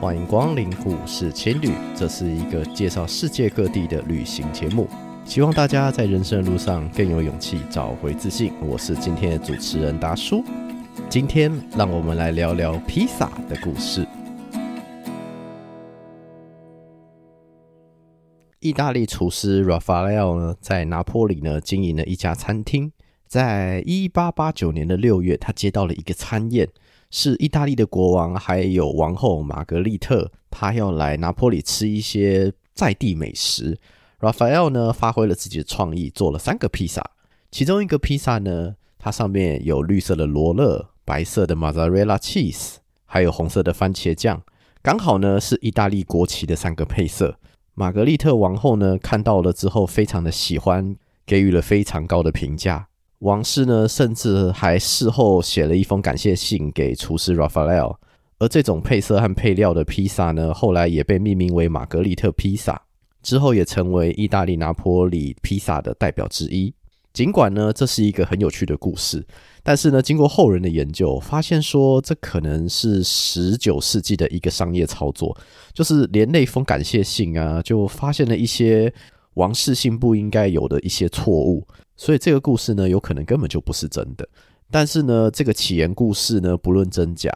欢迎光临故事青旅，这是一个介绍世界各地的旅行节目，希望大家在人生的路上更有勇气，找回自信。我是今天的主持人达叔，今天让我们来聊聊披萨的故事。意大利厨师 Rafael 呢，在拿坡里呢经营了一家餐厅，在一八八九年的六月，他接到了一个餐宴。是意大利的国王还有王后玛格丽特，他要来拿坡里吃一些在地美食。Raffaello 呢，发挥了自己的创意，做了三个披萨。其中一个披萨呢，它上面有绿色的罗勒、白色的 Mozzarella cheese，还有红色的番茄酱，刚好呢是意大利国旗的三个配色。玛格丽特王后呢，看到了之后非常的喜欢，给予了非常高的评价。王室呢，甚至还事后写了一封感谢信给厨师 Raffaele，而这种配色和配料的披萨呢，后来也被命名为玛格丽特披萨，之后也成为意大利拿坡里披萨的代表之一。尽管呢，这是一个很有趣的故事，但是呢，经过后人的研究，发现说这可能是十九世纪的一个商业操作，就是连那封感谢信啊，就发现了一些王室信不应该有的一些错误。所以这个故事呢，有可能根本就不是真的。但是呢，这个起源故事呢，不论真假，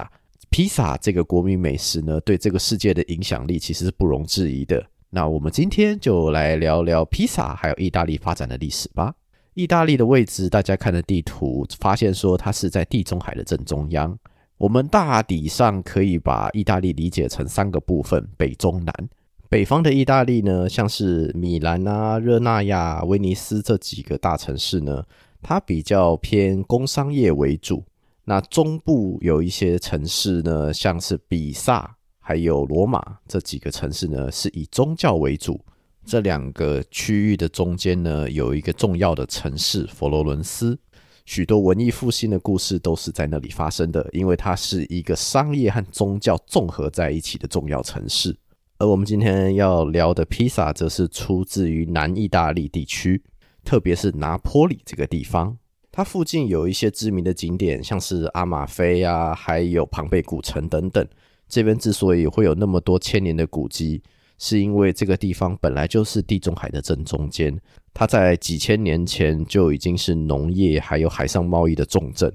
披萨这个国民美食呢，对这个世界的影响力其实是不容置疑的。那我们今天就来聊聊披萨还有意大利发展的历史吧。意大利的位置，大家看的地图发现说它是在地中海的正中央。我们大体上可以把意大利理解成三个部分：北、中、南。北方的意大利呢，像是米兰啊、热那亚、威尼斯这几个大城市呢，它比较偏工商业为主。那中部有一些城市呢，像是比萨还有罗马这几个城市呢，是以宗教为主。这两个区域的中间呢，有一个重要的城市佛罗伦斯，许多文艺复兴的故事都是在那里发生的，因为它是一个商业和宗教综合在一起的重要城市。而我们今天要聊的披萨，则是出自于南意大利地区，特别是拿坡里这个地方。它附近有一些知名的景点，像是阿马菲啊，还有庞贝古城等等。这边之所以会有那么多千年的古迹，是因为这个地方本来就是地中海的正中间，它在几千年前就已经是农业还有海上贸易的重镇。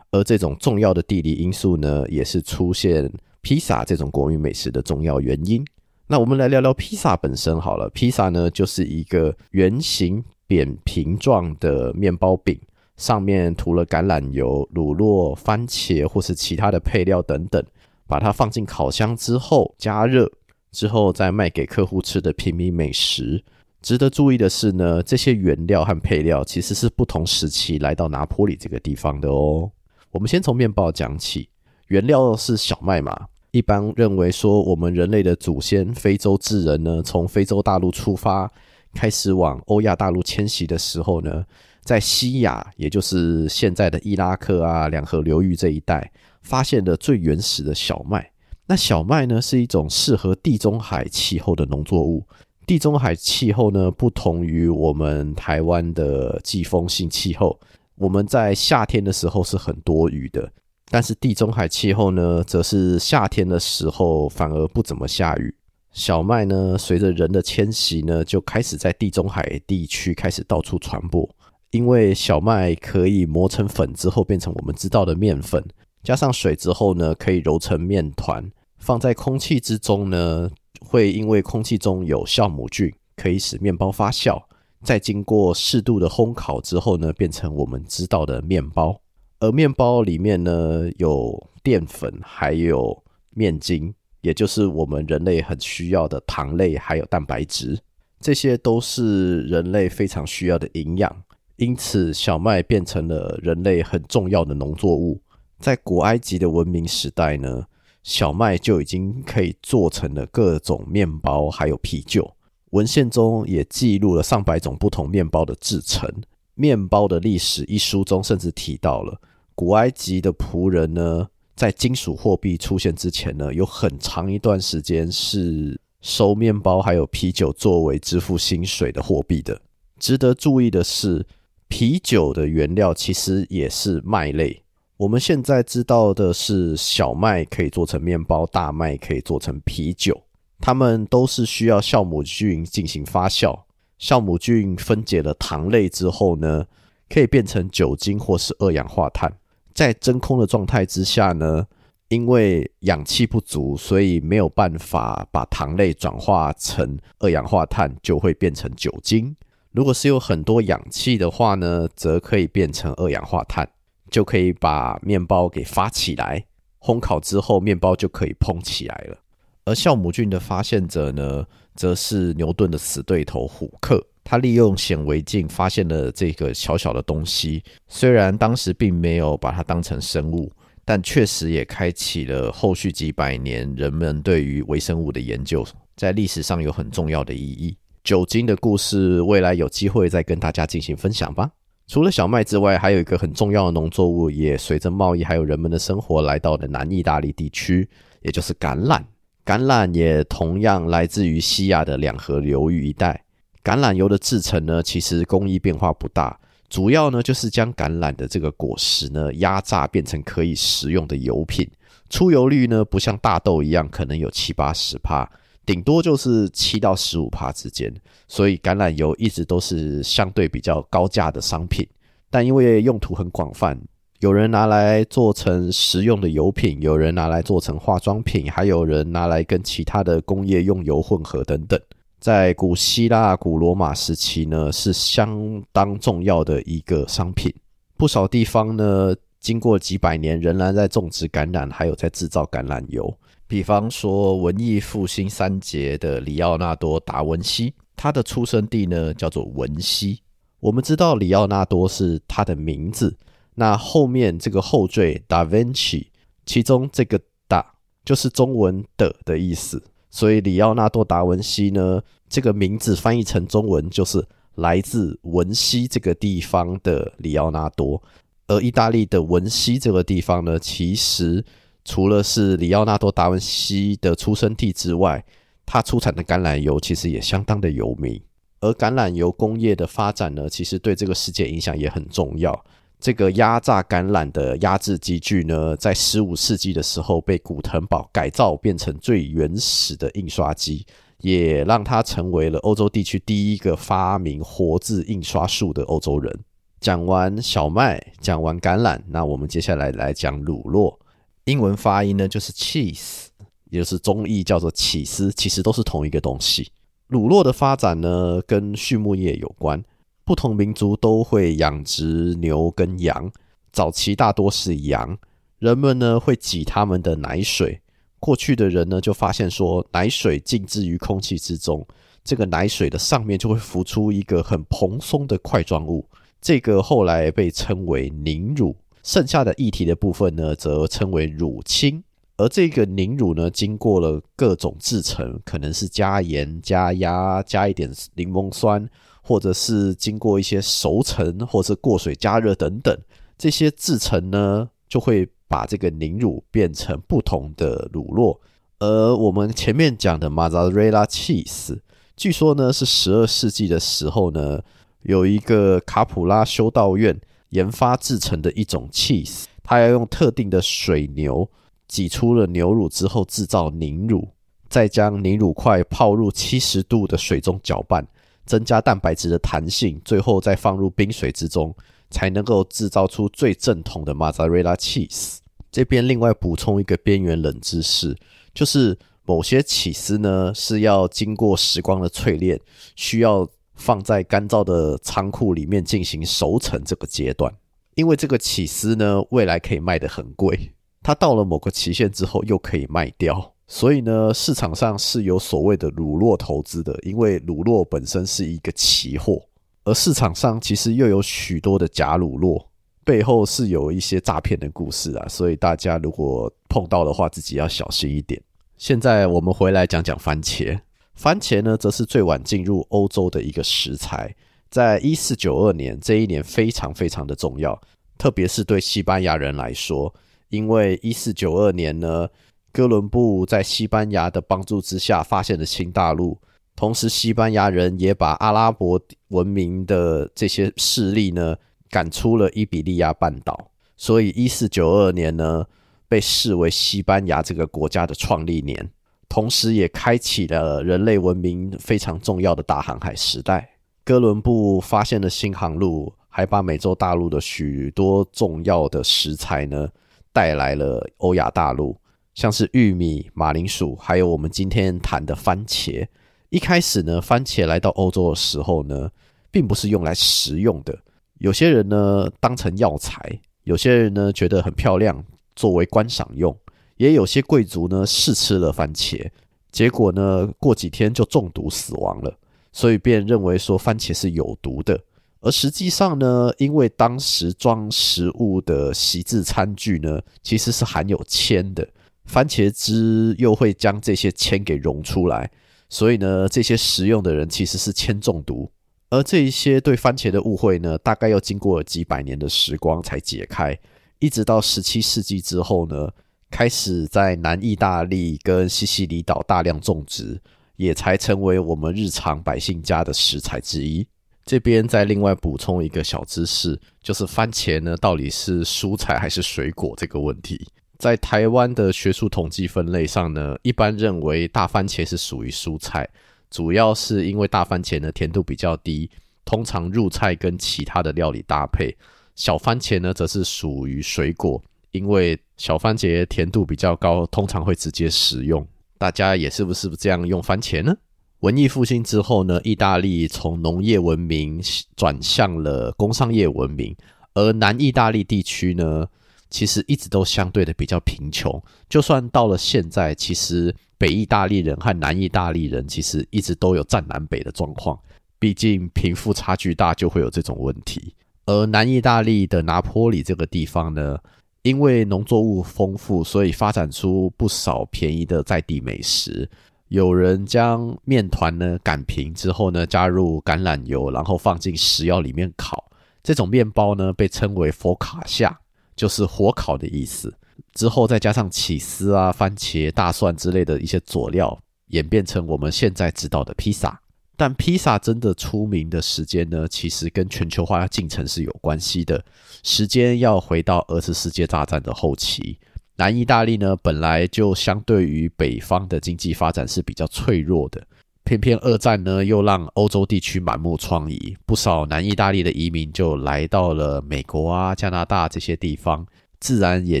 而这种重要的地理因素呢，也是出现披萨这种国民美食的重要原因。那我们来聊聊披萨本身好了。披萨呢，就是一个圆形扁平状的面包饼，上面涂了橄榄油、乳酪、番茄或是其他的配料等等，把它放进烤箱之后加热，之后再卖给客户吃的平民美食。值得注意的是呢，这些原料和配料其实是不同时期来到拿坡里这个地方的哦。我们先从面包讲起，原料是小麦嘛。一般认为说，我们人类的祖先非洲智人呢，从非洲大陆出发，开始往欧亚大陆迁徙的时候呢，在西亚，也就是现在的伊拉克啊、两河流域这一带，发现了最原始的小麦。那小麦呢，是一种适合地中海气候的农作物。地中海气候呢，不同于我们台湾的季风性气候，我们在夏天的时候是很多雨的。但是地中海气候呢，则是夏天的时候反而不怎么下雨。小麦呢，随着人的迁徙呢，就开始在地中海地区开始到处传播。因为小麦可以磨成粉之后变成我们知道的面粉，加上水之后呢，可以揉成面团，放在空气之中呢，会因为空气中有酵母菌，可以使面包发酵。再经过适度的烘烤之后呢，变成我们知道的面包。而面包里面呢，有淀粉，还有面筋，也就是我们人类很需要的糖类，还有蛋白质，这些都是人类非常需要的营养。因此，小麦变成了人类很重要的农作物。在古埃及的文明时代呢，小麦就已经可以做成了各种面包，还有啤酒。文献中也记录了上百种不同面包的制成。《面包的历史》一书中甚至提到了，古埃及的仆人呢，在金属货币出现之前呢，有很长一段时间是收面包还有啤酒作为支付薪水的货币的。值得注意的是，啤酒的原料其实也是麦类，我们现在知道的是，小麦可以做成面包，大麦可以做成啤酒，它们都是需要酵母菌进行发酵。酵母菌分解了糖类之后呢，可以变成酒精或是二氧化碳。在真空的状态之下呢，因为氧气不足，所以没有办法把糖类转化成二氧化碳，就会变成酒精。如果是有很多氧气的话呢，则可以变成二氧化碳，就可以把面包给发起来。烘烤之后，面包就可以膨起来了。而酵母菌的发现者呢，则是牛顿的死对头虎克。他利用显微镜发现了这个小小的东西，虽然当时并没有把它当成生物。但确实也开启了后续几百年人们对于微生物的研究，在历史上有很重要的意义。酒精的故事，未来有机会再跟大家进行分享吧。除了小麦之外，还有一个很重要的农作物，也随着贸易还有人们的生活来到了南意大利地区，也就是橄榄。橄榄也同样来自于西亚的两河流域一带。橄榄油的制程呢，其实工艺变化不大。主要呢，就是将橄榄的这个果实呢压榨变成可以食用的油品，出油率呢不像大豆一样可能有七八十帕，顶多就是七到十五帕之间。所以橄榄油一直都是相对比较高价的商品，但因为用途很广泛，有人拿来做成食用的油品，有人拿来做成化妆品，还有人拿来跟其他的工业用油混合等等。在古希腊、古罗马时期呢，是相当重要的一个商品。不少地方呢，经过几百年，仍然在种植橄榄，还有在制造橄榄油。比方说，文艺复兴三杰的里奥纳多·达文西，他的出生地呢叫做文西。我们知道里奥纳多是他的名字，那后面这个后缀达文西，其中这个“达”就是中文的的意思。所以，里奥纳多·达文西呢，这个名字翻译成中文就是来自文西这个地方的里奥纳多。而意大利的文西这个地方呢，其实除了是里奥纳多·达文西的出生地之外，它出产的橄榄油其实也相当的有名。而橄榄油工业的发展呢，其实对这个世界影响也很重要。这个压榨橄榄的压制机具呢，在十五世纪的时候被古腾堡改造，变成最原始的印刷机，也让他成为了欧洲地区第一个发明活字印刷术的欧洲人。讲完小麦，讲完橄榄，那我们接下来来讲乳酪。英文发音呢就是 cheese，也就是中译叫做起司，其实都是同一个东西。乳酪的发展呢，跟畜牧业有关。不同民族都会养殖牛跟羊，早期大多是羊，人们呢会挤他们的奶水。过去的人呢就发现说，奶水静置于空气之中，这个奶水的上面就会浮出一个很蓬松的块状物，这个后来被称为凝乳。剩下的液体的部分呢，则称为乳清。而这个凝乳呢，经过了各种制成，可能是加盐、加压、加一点柠檬酸。或者是经过一些熟成，或是过水加热等等，这些制成呢，就会把这个凝乳变成不同的乳酪。而我们前面讲的 Mozzarella cheese，据说呢是十二世纪的时候呢，有一个卡普拉修道院研发制成的一种 cheese，它要用特定的水牛挤出了牛乳之后制造凝乳，再将凝乳块泡入七十度的水中搅拌。增加蛋白质的弹性，最后再放入冰水之中，才能够制造出最正统的 Mozzarella cheese。这边另外补充一个边缘冷知识，就是某些起司呢是要经过时光的淬炼，需要放在干燥的仓库里面进行熟成这个阶段。因为这个起司呢未来可以卖得很贵，它到了某个期限之后又可以卖掉。所以呢，市场上是有所谓的乳酪投资的，因为乳酪本身是一个期货，而市场上其实又有许多的假乳酪，背后是有一些诈骗的故事啊，所以大家如果碰到的话，自己要小心一点。现在我们回来讲讲番茄，番茄呢，则是最晚进入欧洲的一个食材，在一四九二年这一年非常非常的重要，特别是对西班牙人来说，因为一四九二年呢。哥伦布在西班牙的帮助之下发现了新大陆，同时西班牙人也把阿拉伯文明的这些势力呢赶出了伊比利亚半岛，所以一四九二年呢，被视为西班牙这个国家的创立年，同时也开启了人类文明非常重要的大航海时代。哥伦布发现了新航路，还把美洲大陆的许多重要的食材呢带来了欧亚大陆，像是玉米、马铃薯，还有我们今天谈的番茄。一开始呢，番茄来到欧洲的时候呢，并不是用来食用的，有些人呢当成药材，有些人呢觉得很漂亮，作为观赏用，也有些贵族呢试吃了番茄，结果呢过几天就中毒死亡了。所以便认为说番茄是有毒的，而实际上呢，因为当时装食物的席制餐具呢，其实是含有铅的，番茄汁又会将这些铅给溶出来，所以呢，这些食用的人其实是铅中毒。而这一些对番茄的误会呢，大概要经过几百年的时光才解开，一直到十七世纪之后呢，开始在南意大利跟西西里岛大量种植。也才成为我们日常百姓家的食材之一。这边再另外补充一个小知识，就是番茄呢，到底是蔬菜还是水果这个问题。在台湾的学术统计分类上呢，一般认为大番茄是属于蔬菜，主要是因为大番茄呢甜度比较低，通常入菜跟其他的料理搭配。小番茄呢则是属于水果，因为小番茄甜度比较高，通常会直接食用。大家也是不是这样用番茄呢？文艺复兴之后呢，意大利从农业文明转向了工商业文明，而南意大利地区呢，其实一直都相对的比较贫穷。就算到了现在，其实北意大利人和南意大利人其实一直都有占南北的状况。毕竟贫富差距大，就会有这种问题。而南意大利的拿坡里这个地方呢，因为农作物丰富，所以发展出不少便宜的在地美食。有人将面团呢擀平之后呢，加入橄榄油，然后放进石窑里面烤。这种面包呢被称为佛卡夏，就是火烤的意思。之后再加上起司啊、番茄、大蒜之类的一些佐料，演变成我们现在知道的披萨。但披萨真的出名的时间呢，其实跟全球化进程是有关系的。时间要回到二次世界大战的后期，南意大利呢本来就相对于北方的经济发展是比较脆弱的，偏偏二战呢又让欧洲地区满目疮痍，不少南意大利的移民就来到了美国啊、加拿大这些地方，自然也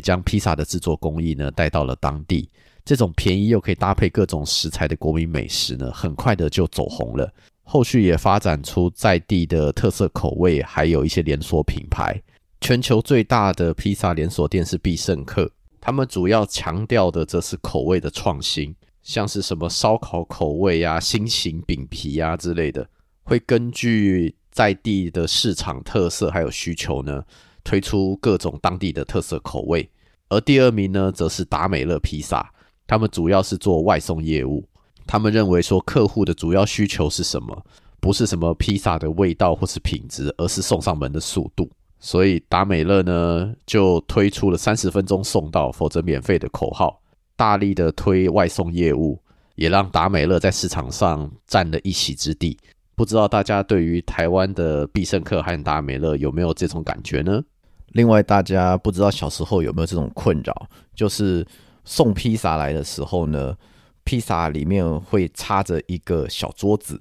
将披萨的制作工艺呢带到了当地。这种便宜又可以搭配各种食材的国民美食呢，很快的就走红了。后续也发展出在地的特色口味，还有一些连锁品牌。全球最大的披萨连锁店是必胜客，他们主要强调的则是口味的创新，像是什么烧烤口味啊、心形饼皮啊之类的，会根据在地的市场特色还有需求呢，推出各种当地的特色口味。而第二名呢，则是达美乐披萨。他们主要是做外送业务，他们认为说客户的主要需求是什么？不是什么披萨的味道或是品质，而是送上门的速度。所以达美乐呢就推出了三十分钟送到，否则免费的口号，大力的推外送业务，也让达美乐在市场上占了一席之地。不知道大家对于台湾的必胜客和达美乐有没有这种感觉呢？另外，大家不知道小时候有没有这种困扰，就是。送披萨来的时候呢，披萨里面会插着一个小桌子，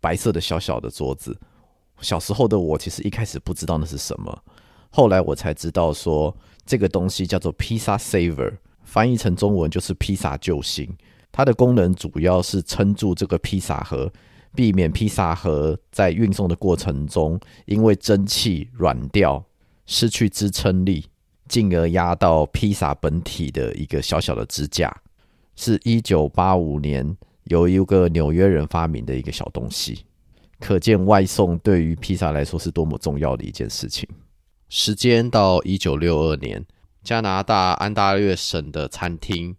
白色的小小的桌子。小时候的我其实一开始不知道那是什么，后来我才知道说这个东西叫做披萨 saver，翻译成中文就是披萨救星。它的功能主要是撑住这个披萨盒，避免披萨盒在运送的过程中因为蒸汽软掉，失去支撑力。进而压到披萨本体的一个小小的支架，是一九八五年由一个纽约人发明的一个小东西，可见外送对于披萨来说是多么重要的一件事情。时间到一九六二年，加拿大安大略省的餐厅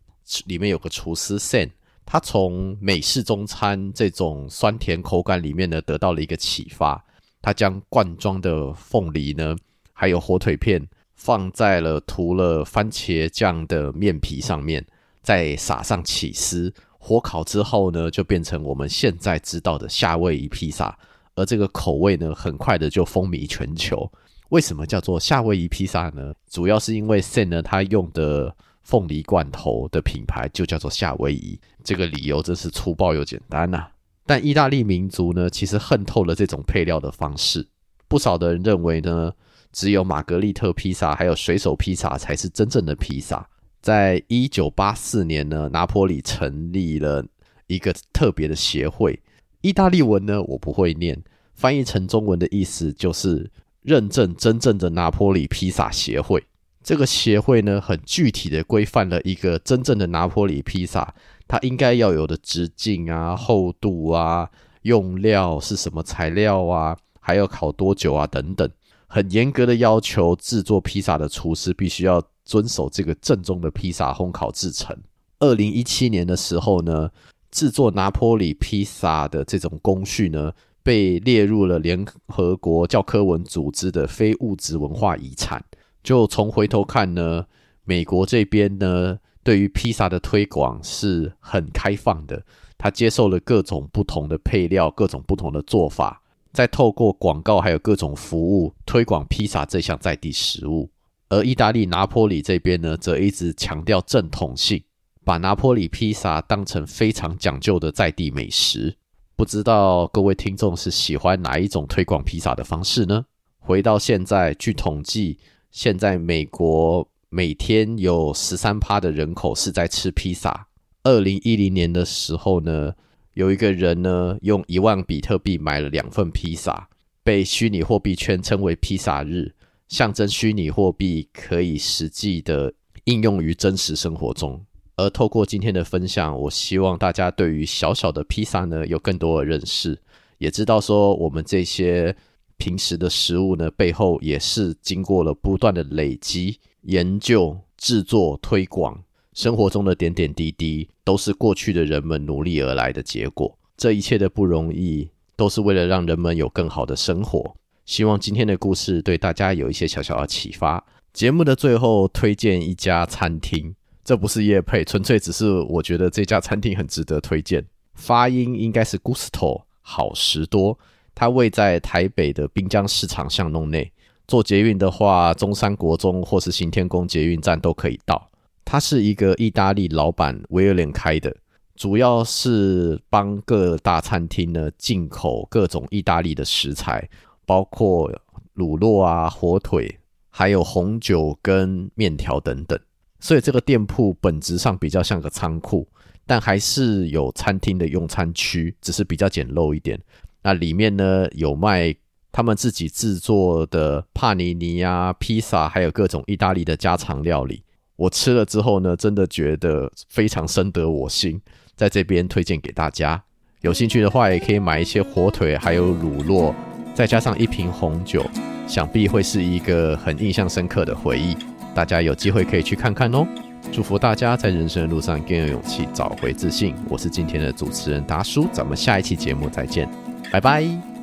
里面有个厨师 Sam，他从美式中餐这种酸甜口感里面呢得到了一个启发，他将罐装的凤梨呢，还有火腿片。放在了涂了番茄酱的面皮上面，再撒上起司，火烤之后呢，就变成我们现在知道的夏威夷披萨。而这个口味呢，很快的就风靡全球。为什么叫做夏威夷披萨呢？主要是因为 San 呢，他用的凤梨罐头的品牌就叫做夏威夷，这个理由真是粗暴又简单呐、啊。但意大利民族呢，其实恨透了这种配料的方式。不少的人认为呢，只有玛格丽特披萨还有水手披萨才是真正的披萨。在一九八四年呢，拿坡里成立了一个特别的协会，意大利文呢我不会念，翻译成中文的意思就是认证真正的拿坡里披萨协会。这个协会呢，很具体的规范了一个真正的拿坡里披萨。它应该要有的直径啊、厚度啊、用料是什么材料啊，还要烤多久啊等等，很严格的要求。制作披萨的厨师必须要遵守这个正宗的披萨烘烤制程。二零一七年的时候呢，制作拿坡里披萨的这种工序呢，被列入了联合国教科文组织的非物质文化遗产。就从回头看呢，美国这边呢。对于披萨的推广是很开放的，他接受了各种不同的配料、各种不同的做法，再透过广告还有各种服务推广披萨这项在地食物。而意大利拿坡里这边呢，则一直强调正统性，把拿坡里披萨当成非常讲究的在地美食。不知道各位听众是喜欢哪一种推广披萨的方式呢？回到现在，据统计，现在美国。每天有十三趴的人口是在吃披萨。二零一零年的时候呢，有一个人呢用一万比特币买了两份披萨，被虚拟货币圈称为“披萨日”，象征虚拟货币可以实际的应用于真实生活中。而透过今天的分享，我希望大家对于小小的披萨呢有更多的认识，也知道说我们这些平时的食物呢背后也是经过了不断的累积。研究、制作、推广，生活中的点点滴滴，都是过去的人们努力而来的结果。这一切的不容易，都是为了让人们有更好的生活。希望今天的故事对大家有一些小小的启发。节目的最后，推荐一家餐厅，这不是叶配，纯粹只是我觉得这家餐厅很值得推荐。发音应该是 Gusto 好食多，它位在台北的滨江市场巷弄内。坐捷运的话，中山国中或是行天宫捷运站都可以到。它是一个意大利老板威廉开的，主要是帮各大餐厅呢进口各种意大利的食材，包括乳酪啊、火腿，还有红酒跟面条等等。所以这个店铺本质上比较像个仓库，但还是有餐厅的用餐区，只是比较简陋一点。那里面呢有卖。他们自己制作的帕尼尼啊、披萨，还有各种意大利的家常料理，我吃了之后呢，真的觉得非常深得我心，在这边推荐给大家。有兴趣的话，也可以买一些火腿，还有乳酪，再加上一瓶红酒，想必会是一个很印象深刻的回忆。大家有机会可以去看看哦。祝福大家在人生的路上更有勇气，找回自信。我是今天的主持人达叔，咱们下一期节目再见，拜拜。